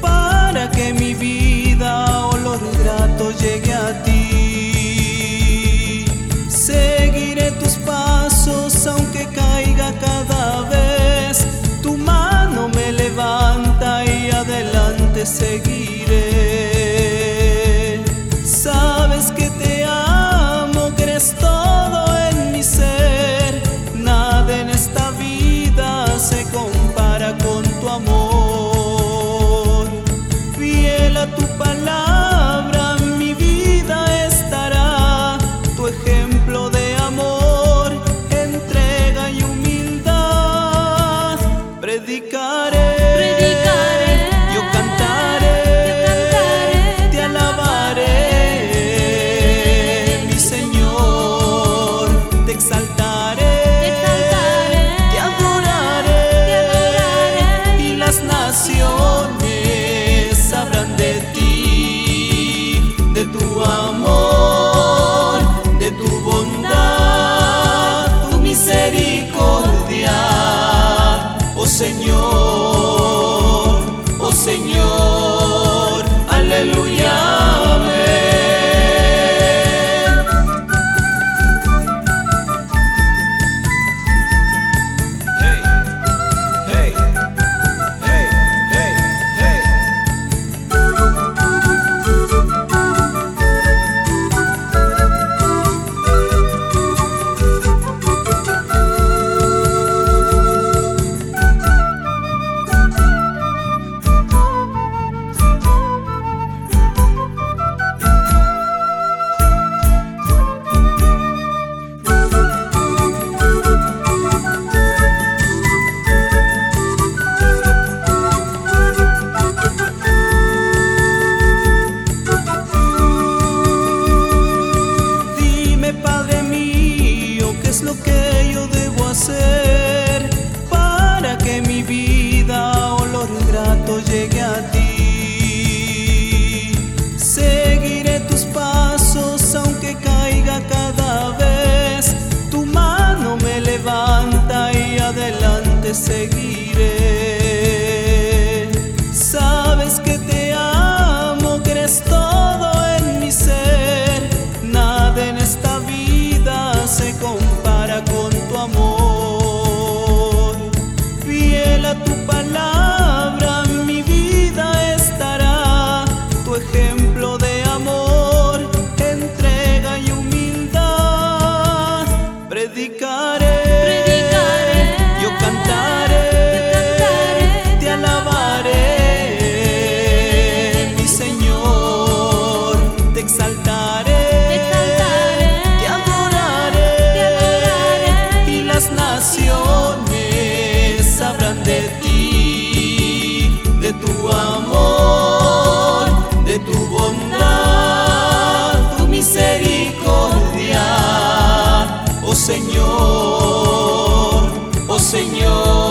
para que mi vida olor grato llegue a ti. Seguiré tus pasos aunque caiga cada vez. Tu mano me levanta y adelante seguiré. Señor, oh Señor. que yo debo hacer para que mi vida, olor grato, llegue a ti. Seguiré tus pasos aunque caiga cada vez. Tu mano me levanta y adelante seguiré. Señor, oh Señor.